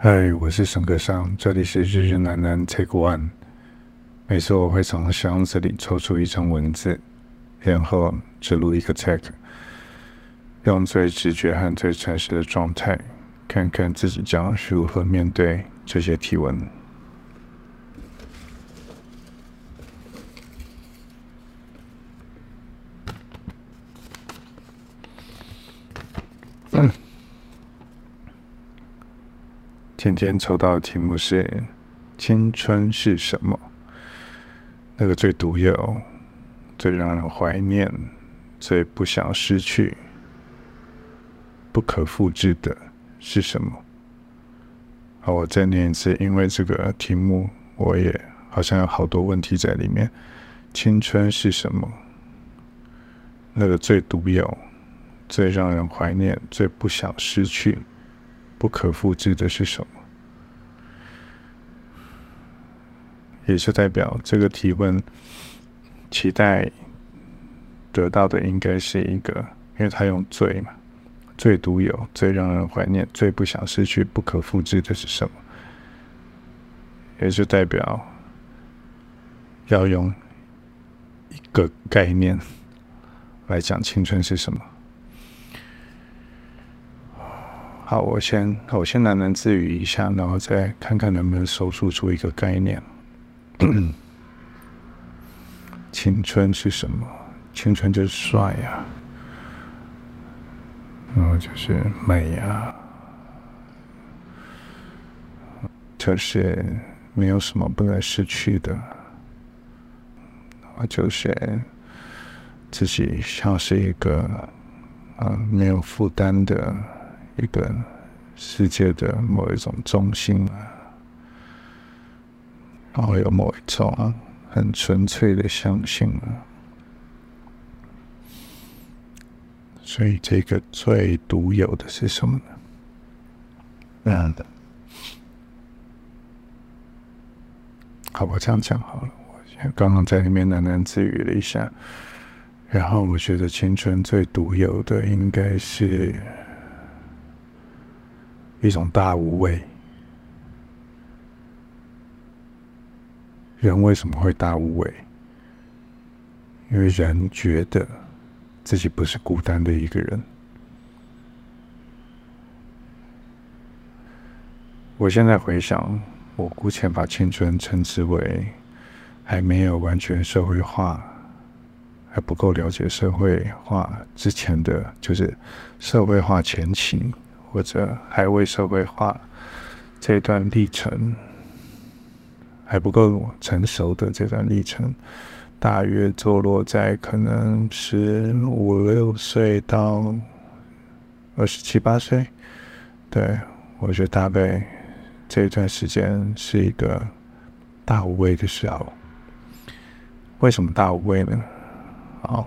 嗨，我是沈克尚，这里是日日难难 Take One。每次我会从箱子里抽出一张文字，然后只录一个 take，用最直觉和最诚实的状态，看看自己将如何面对这些提问。嗯，今天抽到的题目是：青春是什么？那个最独有、最让人怀念、最不想失去、不可复制的是什么？好，我再念一次，因为这个题目我也好像有好多问题在里面。青春是什么？那个最独有、最让人怀念、最不想失去、不可复制的是什么？也就代表这个提问期待得到的应该是一个，因为他用“最”嘛，最独有、最让人怀念、最不想失去、不可复制的是什么？也就代表要用一个概念来讲青春是什么。好，我先我先喃喃自语一下，然后再看看能不能搜集出一个概念。青春是什么？青春就是帅呀，然后就是美呀，就是没有什么不能失去的，然后就是自己像是一个啊没有负担的一个世界的某一种中心啊。然后有某一种很纯粹的相信啊，所以这个最独有的是什么呢？这样的，好，我这样讲好了。我刚刚在里面喃喃自语了一下，然后我觉得青春最独有的应该是一种大无畏。人为什么会大无畏？因为人觉得自己不是孤单的一个人。我现在回想，我姑且把青春称之为还没有完全社会化，还不够了解社会化之前的，就是社会化前期，或者还未社会化这段历程。还不够成熟的这段历程，大约坐落在可能十五六岁到二十七八岁。对，我觉得大概这段时间是一个大无畏的时候。为什么大无畏呢？好，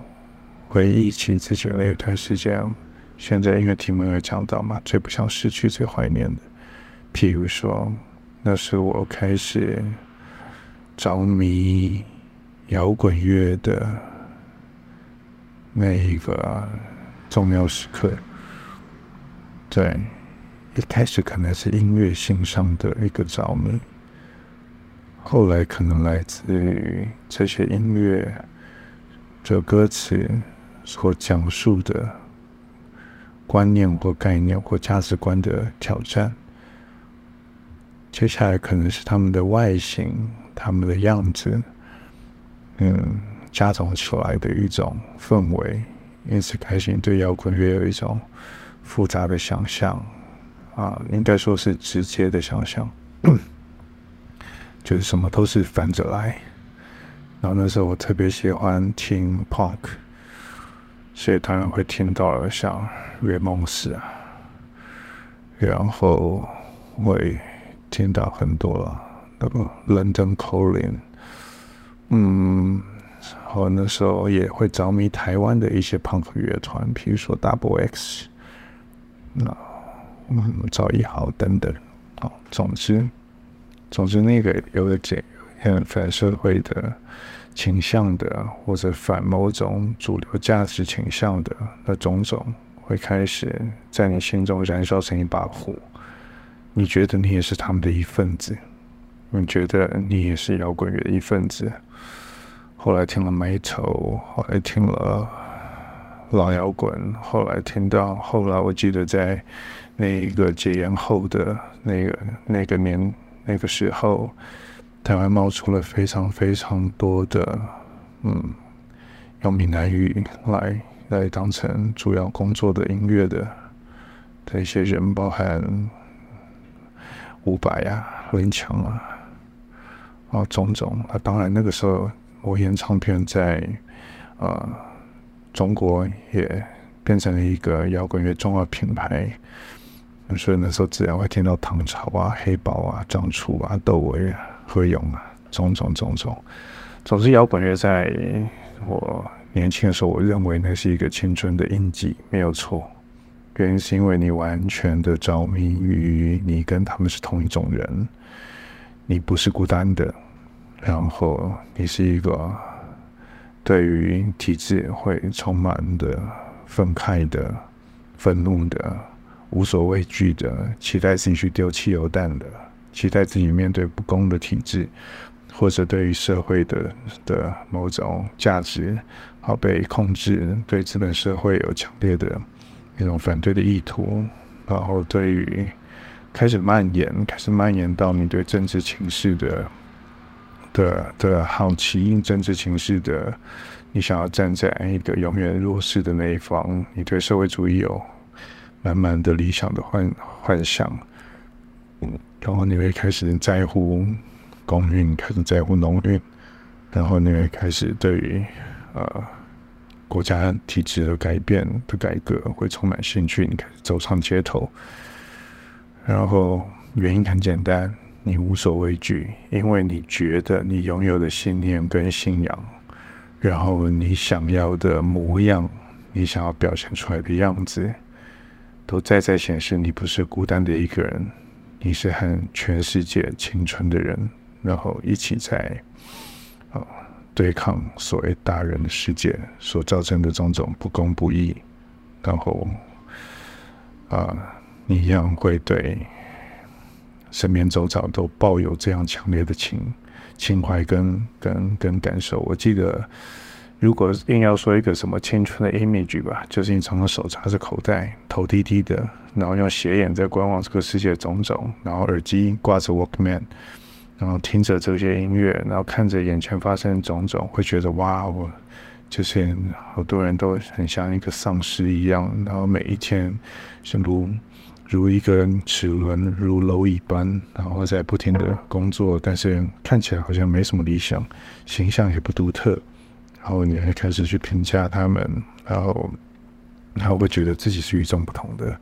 回忆起自己那段时间，现在音乐题目有讲到嘛，最不想失去、最怀念的，譬如说，那是我开始。着迷摇滚乐的那一个重要时刻，对，一开始可能是音乐性上的一个着迷，后来可能来自于这些音乐这歌词所讲述的观念或概念或价值观的挑战，接下来可能是他们的外形。他们的样子，嗯，加总出来的一种氛围，因此开始对摇滚乐有一种复杂的想象啊，应该说是直接的想象，就是什么都是反着来。然后那时候我特别喜欢听 punk，所以当然会听到像瑞蒙斯啊，然后会听到很多那个。London Calling，嗯，后那时候也会着迷台湾的一些朋克乐团，比如说 Double X，那嗯，赵一豪等等，哦，总之，总之那个有个这很反社会的倾向的，或者反某种主流价值倾向的那种种，会开始在你心中燃烧成一把火，你觉得你也是他们的一份子，你觉得你也是摇滚乐的一份子。后来听了 Metal，后来听了老摇滚，后来听到后来，我记得在那一个解严后的那个那个年那个时候，台湾冒出了非常非常多的嗯，用闽南语来来当成主要工作的音乐的的一些人，包含伍佰啊、林强啊，啊种种啊。当然那个时候，魔岩唱片在呃中国也变成了一个摇滚乐重要品牌，所以那时候自然会听到唐朝啊、黑豹啊、张楚啊、窦唯啊、何勇啊，种种种种。总之，摇滚乐在我年轻的时候，我认为那是一个青春的印记，没有错。原因是因为你完全的着迷于你跟他们是同一种人，你不是孤单的，然后你是一个对于体制会充满的愤慨的、愤怒的、无所畏惧的，期待自己去丢汽油弹的，期待自己面对不公的体制。或者对于社会的的某种价值好被控制，对资本社会有强烈的一种反对的意图，然后对于开始蔓延，开始蔓延到你对政治情势的的的好奇，政治情势的你想要站在一个永远弱势的那一方，你对社会主义有满满的理想的幻幻想，然后你会开始在乎。公运开始在乎农运，然后你会开始对于呃国家体制的改变的改革会充满兴趣，你开始走上街头。然后原因很简单，你无所畏惧，因为你觉得你拥有的信念跟信仰，然后你想要的模样，你想要表现出来的样子，都在在显示你不是孤单的一个人，你是和全世界青春的人。然后一起在啊、对抗所谓大人的世界所造成的种种不公不义，然后啊，你一样会对身边周遭都抱有这样强烈的情情怀跟跟跟感受。我记得，如果硬要说一个什么青春的 image 吧，就是你常常手插着口袋，头低低的，然后用斜眼在观望这个世界种种，然后耳机挂着 Walkman。然后听着这些音乐，然后看着眼前发生种种，会觉得哇，我就是好多人都很像一个丧尸一样，然后每一天是如如一个齿轮如蝼蚁般，然后在不停的工作，但是看起来好像没什么理想，形象也不独特，然后你会开始去评价他们，然后然后会觉得自己是与众不同的。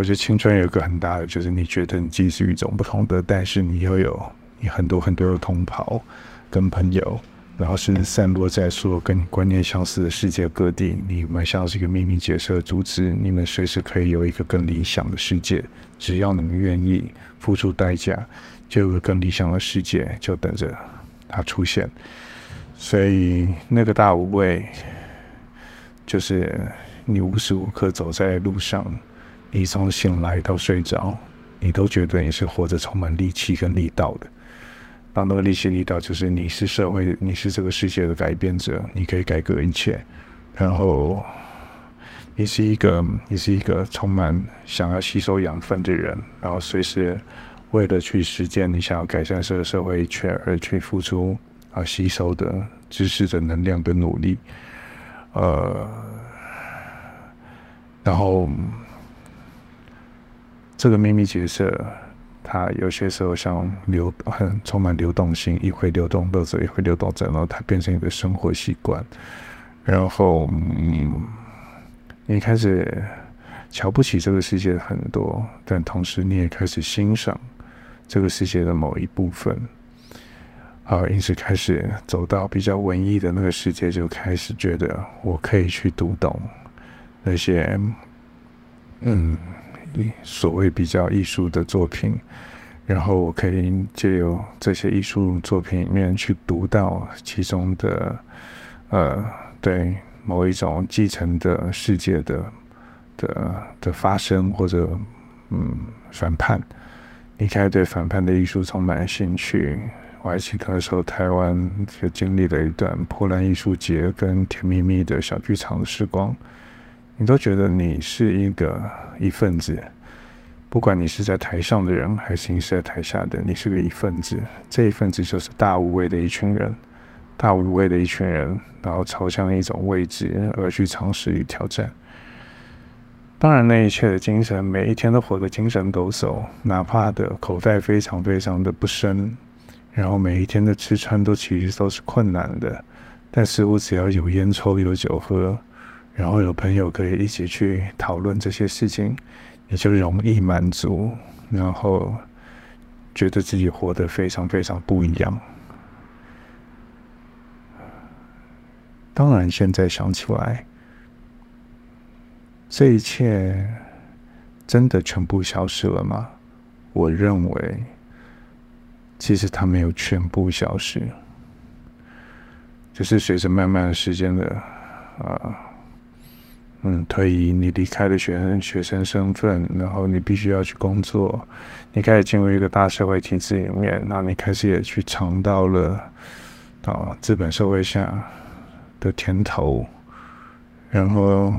我觉得青春有一个很大的，就是你觉得你自己是与众不同的，但是你又有。你很多很多的同袍跟朋友，然后是散落在所有跟你观念相似的世界各地。你们像是一个秘密结社的组织，你们随时可以有一个更理想的世界。只要你们愿意付出代价，就有个更理想的世界就等着它出现。所以那个大无畏，就是你无时无刻走在路上，你从醒来到睡着，你都觉得你是活着充满力气跟力道的。当那个力气力道，就是你是社会，你是这个世界的改变者，你可以改革一切。然后，你是一个，你是一个充满想要吸收养分的人，然后随时为了去实践你想要改善这个社会一切而去付出啊，吸收的知识的能量跟努力。呃，然后这个秘密角色。它有些时候像流，很充满流动性，一会流动垃圾，一会流动着，然后它变成一个生活习惯。然后，嗯，你开始瞧不起这个世界很多，但同时你也开始欣赏这个世界的某一部分。好，因此开始走到比较文艺的那个世界，就开始觉得我可以去读懂那些，嗯。所谓比较艺术的作品，然后我可以借由这些艺术作品里面去读到其中的，呃，对某一种继承的世界的的的发生或者嗯反叛，你开始对反叛的艺术充满兴趣。我还记得那时候，台湾就经历了一段破烂艺术节跟甜蜜蜜的小剧场的时光。你都觉得你是一个一份子，不管你是在台上的人，还是你是在台下的，你是个一份子。这一份子就是大无畏的一群人，大无畏的一群人，然后朝向一种未知而去尝试与挑战。当然，那一切的精神，每一天都活得精神抖擞，哪怕的口袋非常非常的不深，然后每一天的吃穿都其实都是困难的，但似乎只要有烟抽，有酒喝。然后有朋友可以一起去讨论这些事情，也就容易满足，然后觉得自己活得非常非常不一样。当然，现在想起来，这一切真的全部消失了吗？我认为，其实它没有全部消失，就是随着慢慢的时间的啊。嗯，退役，你离开了学生学生身份，然后你必须要去工作，你开始进入一个大社会体制里面，那你开始也去尝到了啊资本社会下的甜头，然后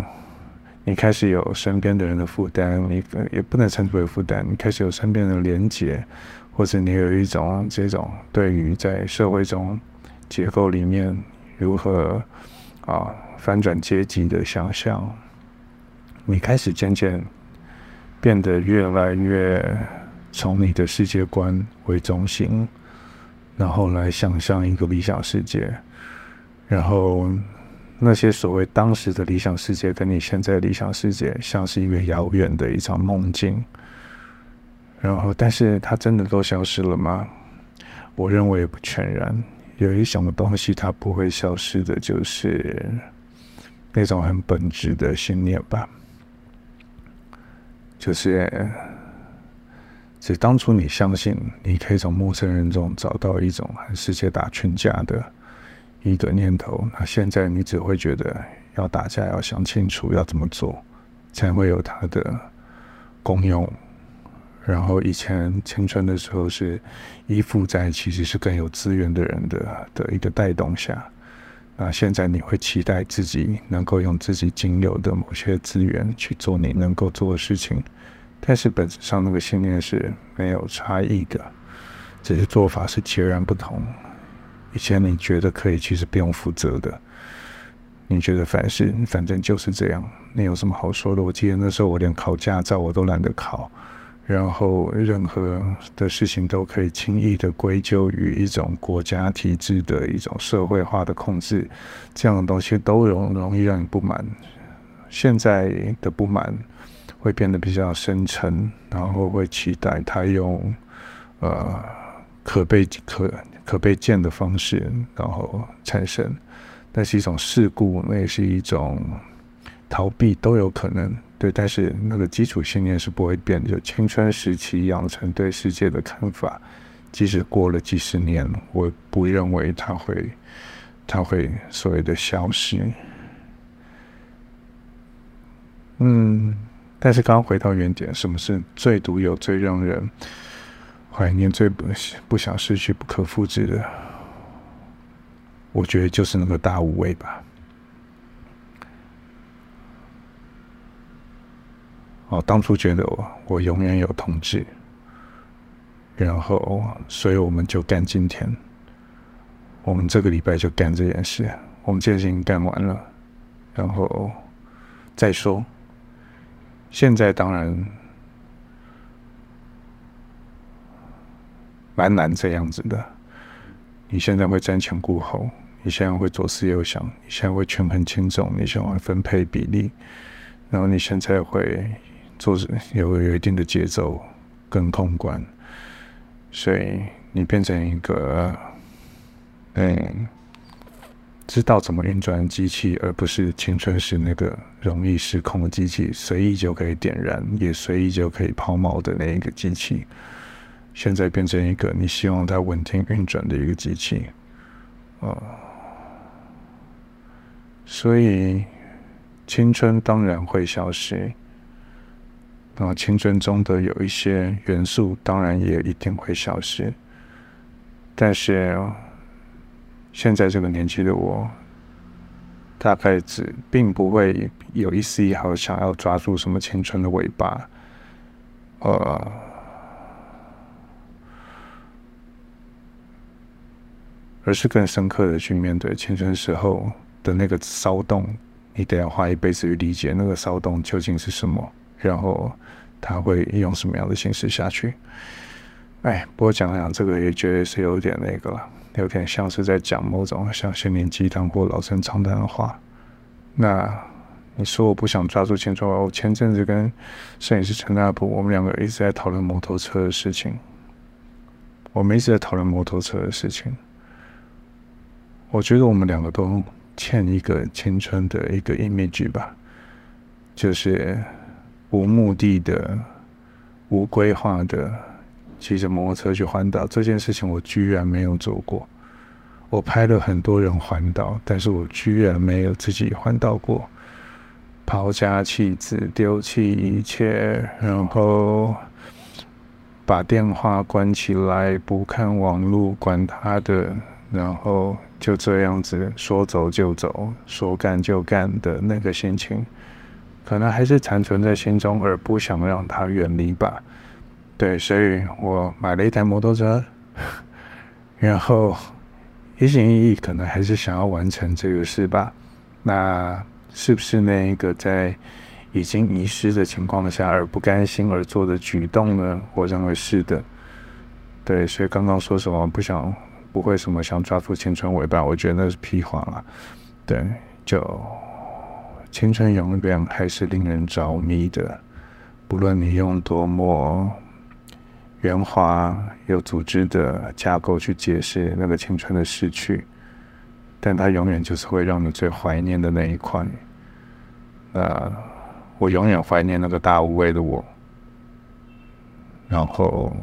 你开始有身边的人的负担，你也不能称之为负担，你开始有身边的连结，或者你有一种这种对于在社会中结构里面如何啊。翻转阶级的想象，你开始渐渐变得越来越从你的世界观为中心，然后来想象一个理想世界，然后那些所谓当时的理想世界，跟你现在理想世界像是一个遥远的一场梦境。然后，但是它真的都消失了吗？我认为不全然。有一种东西它不会消失的，就是。那种很本质的信念吧，就是，只当初你相信你可以从陌生人中找到一种和世界打群架的一个念头，那现在你只会觉得要打架要想清楚要怎么做，才会有它的功用。然后以前青春的时候是依附在其实是更有资源的人的的一个带动下。那现在你会期待自己能够用自己仅有的某些资源去做你能够做的事情，但是本质上那个信念是没有差异的，只是做法是截然不同。以前你觉得可以，其实不用负责的，你觉得凡事反正就是这样，你有什么好说的？我记得那时候我连考驾照我都懒得考。然后，任何的事情都可以轻易的归咎于一种国家体制的一种社会化的控制，这样的东西都容容易让你不满。现在的不满会变得比较深沉，然后会期待他用呃可被可可被见的方式，然后产生。那是一种事故，那也是一种逃避，都有可能。对，但是那个基础信念是不会变的。就青春时期养成对世界的看法，即使过了几十年，我不认为它会，它会所谓的消失。嗯，但是刚刚回到原点，什么是最独有、最让人怀念、最不不想失去、不可复制的？我觉得就是那个大无畏吧。哦，当初觉得我我永远有同志，然后所以我们就干今天，我们这个礼拜就干这件事，我们这件事情干完了，然后再说。现在当然蛮难这样子的，你现在会瞻前顾后，你现在会左思右想，你现在会权衡轻重，你现在会分配比例，然后你现在会。做有有一定的节奏跟控管，所以你变成一个嗯，知道怎么运转机器，而不是青春时那个容易失控的机器，随意就可以点燃，也随意就可以抛锚的那一个机器。现在变成一个你希望它稳定运转的一个机器，啊，所以青春当然会消失。然后青春中的有一些元素，当然也一定会消失。但是现在这个年纪的我，大概只并不会有一丝一毫想要抓住什么青春的尾巴，呃，而是更深刻的去面对青春时候的那个骚动。你得要花一辈子去理解那个骚动究竟是什么，然后他会用什么样的形式下去。哎，不过讲讲这个也觉得是有点那个了，有点像是在讲某种像心灵鸡汤或老生常谈的话。那你说我不想抓住青春，我前阵子跟摄影师陈大伯，我们两个一直在讨论摩托车的事情。我们一直在讨论摩托车的事情。我觉得我们两个都。欠一个青春的一个 image 吧，就是无目的的、无规划的骑着摩托车去环岛这件事情，我居然没有做过。我拍了很多人环岛，但是我居然没有自己环岛过。抛家弃子，丢弃一切，然后把电话关起来，不看网络，管他的，然后。就这样子说走就走，说干就干的那个心情，可能还是残存在心中，而不想让它远离吧。对，所以我买了一台摩托车，然后一心一意，可能还是想要完成这个事吧。那是不是那一个在已经遗失的情况下而不甘心而做的举动呢？我认为是的。对，所以刚刚说什么不想。不会什么想抓住青春尾巴，我觉得那是屁话了。对，就青春永远还是令人着迷的，不论你用多么圆滑、有组织的架构去解释那个青春的逝去，但它永远就是会让你最怀念的那一块。那我永远怀念那个大无畏的我，然后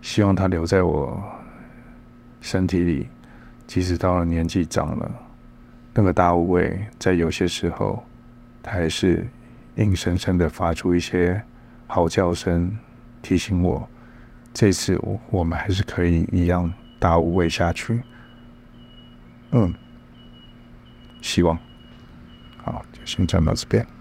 希望它留在我。身体里，即使到了年纪长了，那个大无畏，在有些时候，它还是硬生生的发出一些嚎叫声，提醒我，这次我我们还是可以一样大无畏下去。嗯，希望，好，就先讲到这边。